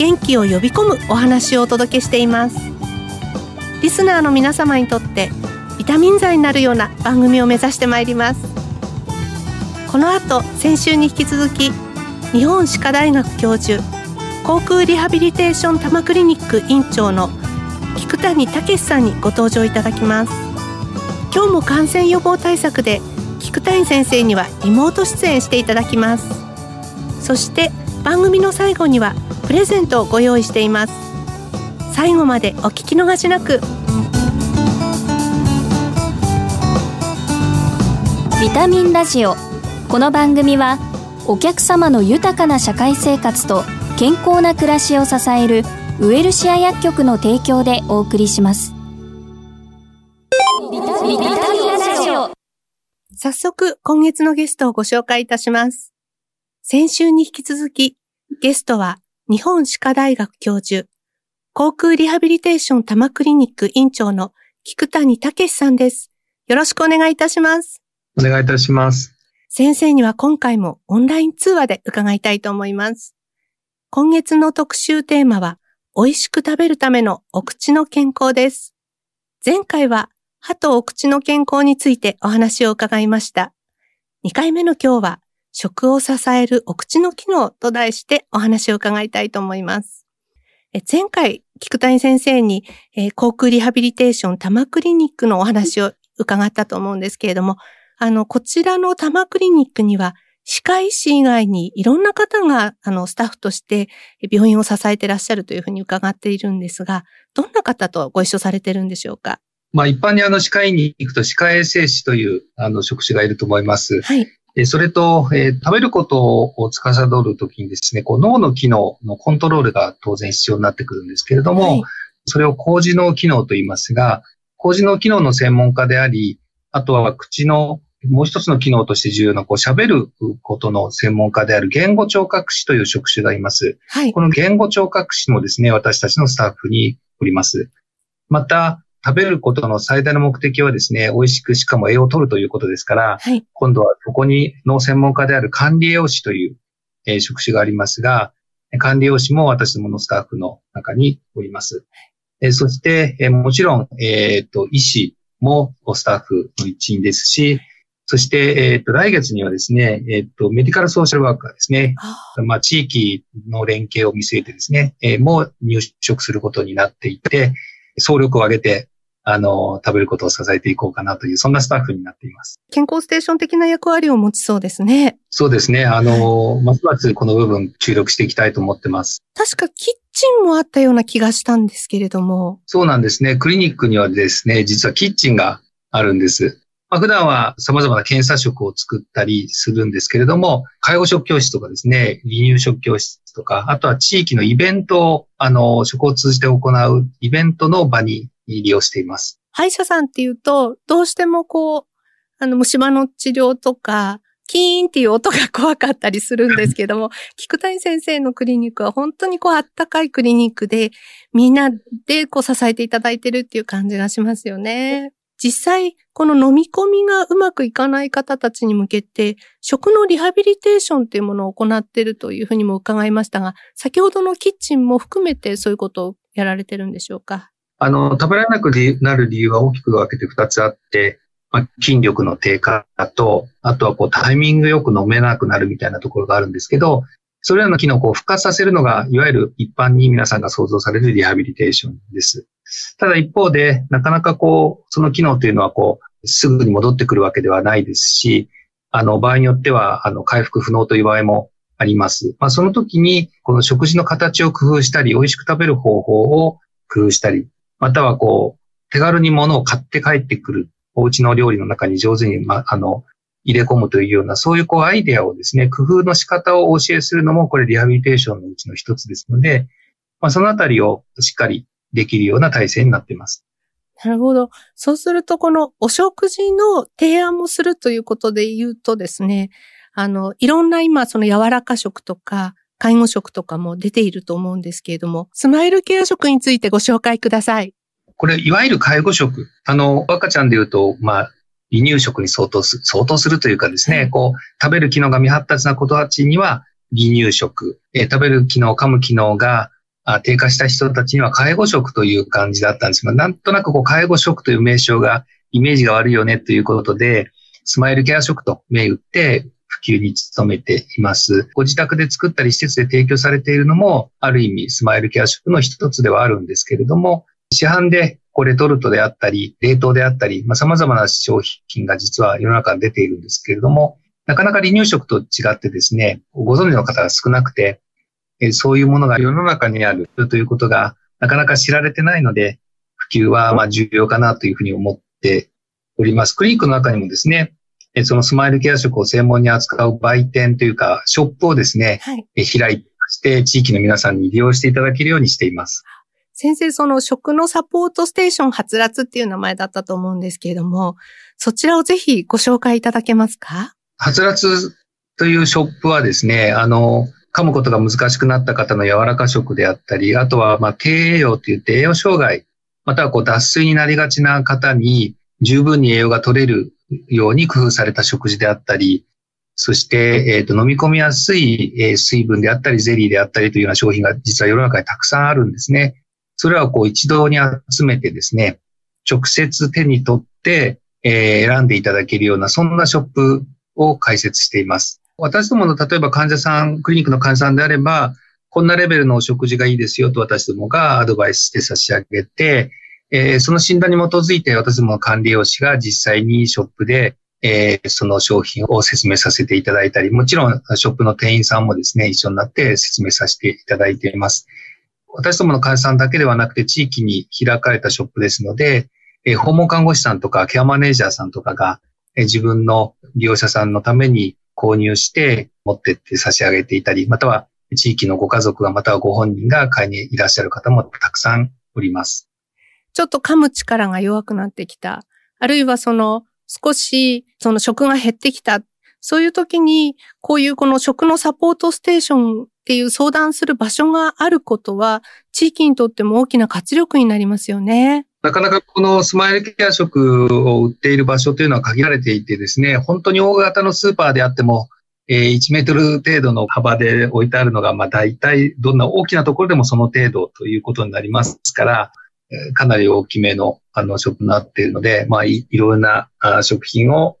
元気を呼び込むお話をお届けしています。リスナーの皆様にとってビタミン剤になるような番組を目指してまいります。この後先週に引き続き日本歯科大学教授航空リハビリテーション多摩クリニック院長の菊谷武さんにご登場いただきます。今日も感染予防対策で菊谷先生にはリモート出演していただきます。そして番組の最後にはプレゼントをご用意しています。最後までお聞き逃しなく。ビタミンラジオ。この番組はお客様の豊かな社会生活と健康な暮らしを支えるウエルシア薬局の提供でお送りします。ビタミンラジオ。早速今月のゲストをご紹介いたします。先週に引き続きゲストは日本歯科大学教授航空リハビリテーション多摩クリニック院長の菊谷武さんですよろしくお願いいたしますお願いいたします。先生には今回もオンライン通話で伺いたいと思います。今月の特集テーマは、美味しく食べるためのお口の健康です。前回は歯とお口の健康についてお話を伺いました。2回目の今日は、食を支えるお口の機能と題してお話を伺いたいと思います。前回、菊谷先生に、えー航空リハビリテーション多摩クリニックのお話を伺ったと思うんですけれども、あの、こちらの多摩クリニックには、歯科医師以外にいろんな方が、あの、スタッフとして病院を支えてらっしゃるというふうに伺っているんですが、どんな方とご一緒されてるんでしょうか？まあ一般にあの歯科医に行くと歯科衛生士というあの職種がいると思います。はい。えそれと、えー食べることを司るときにですね、こう脳の機能のコントロールが当然必要になってくるんですけれども、はいそれを高次脳機能と言いますが、高次脳機能の専門家であり、あとは口のもう一つの機能として重要な、こう喋ることの専門家である言語聴覚士という職種がいます。はい。この言語聴覚士もですね、私たちのスタッフにおります。また、食べることの最大の目的はですね、美味しくしかも栄養を取るということですから、はい。今度はそこにの専門家である管理栄養士という、えー職種がありますが、管理栄養士も私どものスタッフの中におります。えーそして、えーもちろん、えっ、と、医師もスタッフの一員ですし、そして、えっ、と、来月にはですね、えっ、と、メディカルソーシャルワーカーですね。あまあ、地域の連携を見据えてですね、えーもう入職することになっていて、総力を挙げて、あの、食べることを支えていこうかなという、そんなスタッフになっています。健康ステーション的な役割を持ちそうですね。そうですね。あの、ますますこの部分注力していきたいと思ってます。確かキッチンもあったような気がしたんですけれども。そうなんですね。クリニックにはですね、実はキッチンがあるんです。まあ、普段は様々な検査食を作ったりするんですけれども、介護食教室とかですね、離乳食教室とか、あとは地域のイベントを、あの、食を通じて行うイベントの場に利用しています。歯医者さんっていうと、どうしてもこう、あの、虫歯の治療とか、キーンっていう音が怖かったりするんですけども、菊谷先生のクリニックは本当にこう、あったかいクリニックで、みんなでこう、支えていただいてるっていう感じがしますよね。実際、この飲み込みがうまくいかない方たちに向けて、食のリハビリテーションっていうものを行っているというふうにも伺いましたが、先ほどのキッチンも含めてそういうことをやられてるんでしょうか？あの、食べられなくなる理由は大きく分けて2つあって、まあ、筋力の低下と、あとはこうタイミングよく飲めなくなるみたいなところがあるんですけど、それらの機能を復活させるのが、いわゆる一般に皆さんが想像されるリハビリテーションです。ただ一方で、なかなかこう、その機能というのはこう、すぐに戻ってくるわけではないですし、あの、場合によっては、あの、回復不能という場合もあります。まあ、その時に、この食事の形を工夫したり、美味しく食べる方法を工夫したり、またはこう、手軽に物を買って帰ってくる、お家の料理の中に上手に、ま、あの、入れ込むというような、そういうこうアイデアをですね、工夫の仕方をお教えするのも、これリハビリテーションのうちの一つですので、まあ、そのあたりをしっかりできるような体制になっています。なるほど。そうすると、このお食事の提案もするということで言うとですね、あの、いろんな今、その柔らか食とか、介護食とかも出ていると思うんですけれども、スマイルケア食についてご紹介ください。これ、いわゆる介護食。あの、赤ちゃんで言うと、まあ、離乳食に相当する、相当するというかですね、こう、食べる機能が未発達な子たちには離乳食、えー、食べる機能、噛む機能が低下した人たちには介護食という感じだったんですが、なんとなくこう介護食という名称がイメージが悪いよねということで、スマイルケア食と銘打って普及に努めています。ご自宅で作ったり施設で提供されているのも、ある意味スマイルケア食の一つではあるんですけれども、市販でこうレトルトであったり、冷凍であったり、まあ、様々な商品が実は世の中に出ているんですけれども、なかなか離乳食と違ってですね、ご存知の方が少なくて、そういうものが世の中にあるということがなかなか知られてないので、普及はまあ重要かなというふうに思っております。クリニックの中にもですね、そのスマイルケア食を専門に扱う売店というか、ショップをですね、はい、開いてまして、地域の皆さんに利用していただけるようにしています。先生、その食のサポートステーション発達っていう名前だったと思うんですけれども、そちらをぜひご紹介いただけますか？発達というショップはですね、あの、噛むことが難しくなった方の柔らか食であったり、あとは、まあ、低栄養といって栄養障害、またはこう脱水になりがちな方に十分に栄養が取れるように工夫された食事であったり、そして、えっ、ー、と、飲み込みやすい、えー、水分であったり、ゼリーであったりというような商品が実は世の中にたくさんあるんですね。それはこう一堂に集めてですね、直接手に取って、えー、選んでいただけるような、そんなショップを開設しています。私どもの例えば患者さん、クリニックの患者さんであれば、こんなレベルのお食事がいいですよと私どもがアドバイスして差し上げて、えー、その診断に基づいて私どもの管理用紙が実際にショップで、えー、その商品を説明させていただいたり、もちろんショップの店員さんもですね、一緒になって説明させていただいています。私どもの患者さんだけではなくて地域に開かれたショップですので、えー、訪問看護師さんとかケアマネージャーさんとかが、えー、自分の利用者さんのために購入して持ってって差し上げていたり、または地域のご家族がまたはご本人が買いにいらっしゃる方もたくさんおります。ちょっと噛む力が弱くなってきた。あるいはその少しその食が減ってきた。そういう時にこういうこの食のサポートステーションっていう相談する場所があることは地域にとっても大きな活力になりますよね。なかなかこのスマイルケア食を売っている場所というのは限られていてですね、本当に大型のスーパーであっても、え1メートル程度の幅で置いてあるのが、まあ大体どんな大きなところでもその程度ということになりますから、かなり大きめのあの食になっているので、まあいいろんな食品を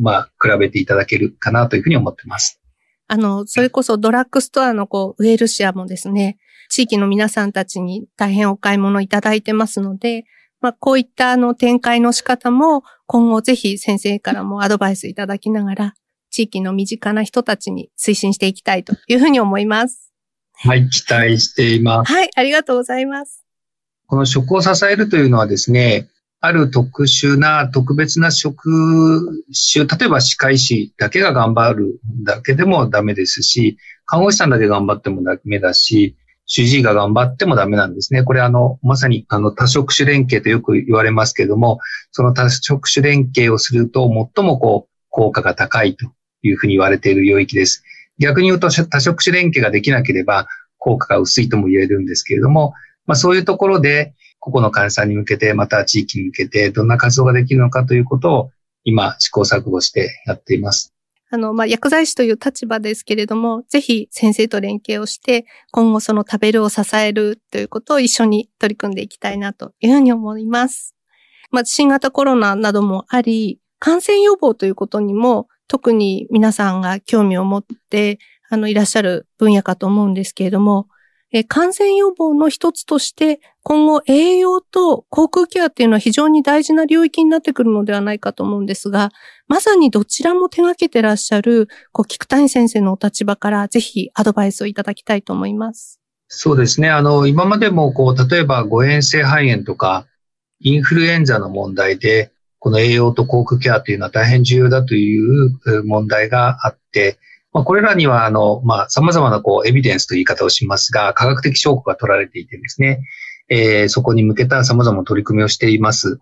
まあ比べていただけるかなというふうに思っています。あの、それこそドラッグストアのこうウェルシアもですね、地域の皆さんたちに大変お買い物いただいてますので、まあ、こういったあの展開の仕方も今後ぜひ先生からもアドバイスいただきながら、地域の身近な人たちに推進していきたいというふうに思います。はい、期待しています。はい、ありがとうございます。この食を支えるというのはですね、ある特殊な特別な職種、例えば歯科医師だけが頑張るだけでもダメですし、看護師さんだけ頑張ってもダメだし、主治医が頑張ってもダメなんですね。これあの、まさにあの多職種連携とよく言われますけれども、その多職種連携をすると最もこう、効果が高いというふうに言われている領域です。逆に言うと多職種連携ができなければ効果が薄いとも言えるんですけれども、まあそういうところで個々の患者さんに向けて、また地域に向けてどんな活動ができるのかということを今試行錯誤してやっています。あの、まあ、薬剤師という立場ですけれども、ぜひ先生と連携をして、今後その食べるを支えるということを一緒に取り組んでいきたいなというふうに思います。まあ、新型コロナなどもあり、感染予防ということにも特に皆さんが興味を持って、あの、いらっしゃる分野かと思うんですけれども、え感染予防の一つとして、今後栄養と航空ケアっていうのは非常に大事な領域になってくるのではないかと思うんですが、まさにどちらも手掛けてらっしゃる、こう、菊谷先生のお立場からぜひアドバイスをいただきたいと思います。そうですね。あの、今までもこう、例えば誤嚥性肺炎とか、インフルエンザの問題で、この栄養と航空ケアというのは大変重要だという問題があって、まあ、これらには、あの、まあ、様々な、こう、エビデンスという言い方をしますが、科学的証拠が取られていてですね、えー、そこに向けた様々な取り組みをしています。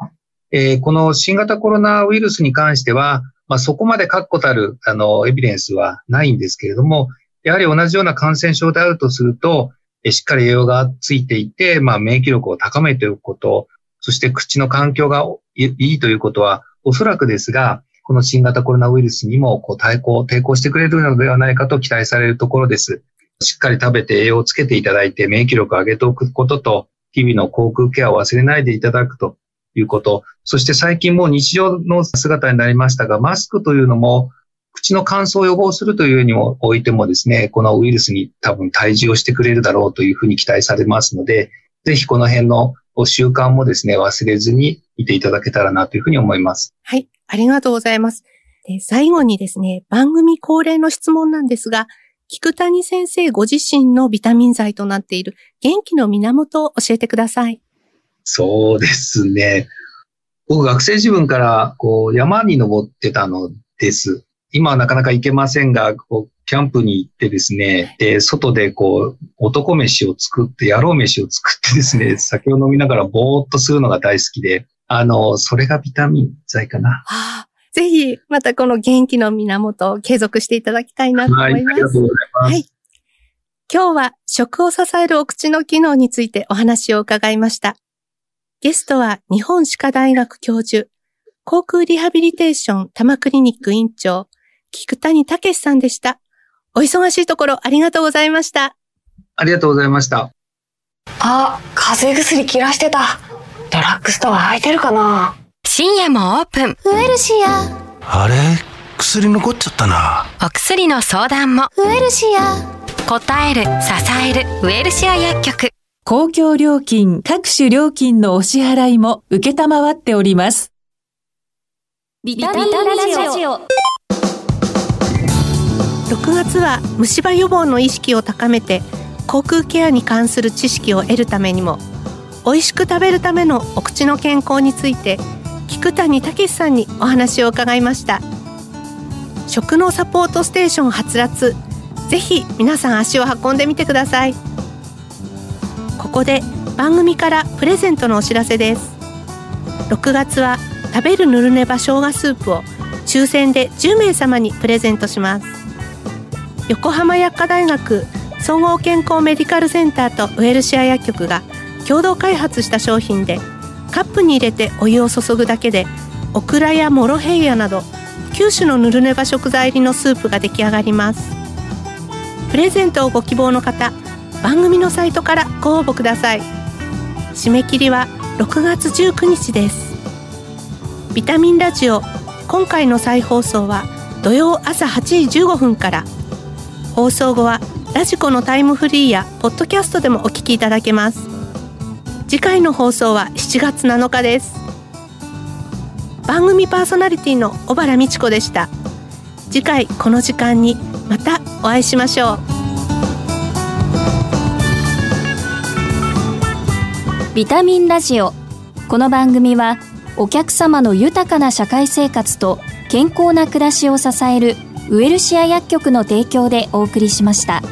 えー、この新型コロナウイルスに関しては、まあ、そこまで確固たる、あの、エビデンスはないんですけれども、やはり同じような感染症であるとすると、しっかり栄養がついていて、まあ、免疫力を高めておくこと、そして口の環境がいいということは、おそらくですが、この新型コロナウイルスにもこう対抗、抵抗してくれるのではないかと期待されるところです。しっかり食べて栄養をつけていただいて免疫力を上げておくことと、日々の口腔ケアを忘れないでいただくということ。そして最近もう日常の姿になりましたが、マスクというのも口の乾燥を予防するというにもおいてもですね、このウイルスに多分退治をしてくれるだろうというふうに期待されますので、ぜひこの辺の習慣もですね、忘れずにいていただけたらなというふうに思います。はい、ありがとうございます。で最後にですね、番組恒例の質問なんですが、菊谷先生ご自身のビタミン剤となっている元気の源を教えてください。そうですね。僕学生自分からこう山に登ってたのです。今はなかなか行けませんが、こうキャンプに行ってですね、で、外でこう、男飯を作って、野郎飯を作ってですね、酒を飲みながらぼーっとするのが大好きで、あの、それがビタミン剤かな。はあ、ぜひ、またこの元気の源を継続していただきたいなと思います。はい、ありがとうございます。はい。今日は食を支えるお口の機能についてお話を伺いました。ゲストは日本歯科大学教授、航空リハビリテーション多摩クリニック院長、菊谷武さんでした。お忙しいところありがとうございました。ありがとうございました。あ、風邪薬切らしてた。ドラッグストア空いてるかな？深夜もオープン。ウエルシア。あれ？薬残っちゃったな。お薬の相談も。ウエルシア。答える、支える、ウエルシア薬局。公共料金、各種料金のお支払いも受けたまわっております。ビタミンラジオ。6月は虫歯予防の意識を高めて口腔ケアに関する知識を得るためにも美味しく食べるためのお口の健康について菊谷武さんにお話を伺いました。食のサポートステーションはつらつぜひ皆さん足を運んでみてください。ここで番組からプレゼントのお知らせです。6月は食べるぬるねば生姜スープを抽選で10名様にプレゼントします。横浜薬科大学総合健康メディカルセンターとウェルシア薬局が共同開発した商品でカップに入れてお湯を注ぐだけでオクラやモロヘイヤなど9種のぬるねば食材入りのスープが出来上がります。プレゼントをご希望の方番組のサイトからご応募ください。締め切りは6月19日です。ビタミンラジオ今回の再放送は土曜朝8時15分から「放送後はラジコのタイムフリーやポッドキャストでもお聞きいただけます。次回の放送は7月7日です。番組パーソナリティの小原美智子でした。次回この時間にまたお会いしましょう。ビタミンラジオ。この番組はお客様の豊かな社会生活と健康な暮らしを支えるウエルシア薬局の提供でお送りしました。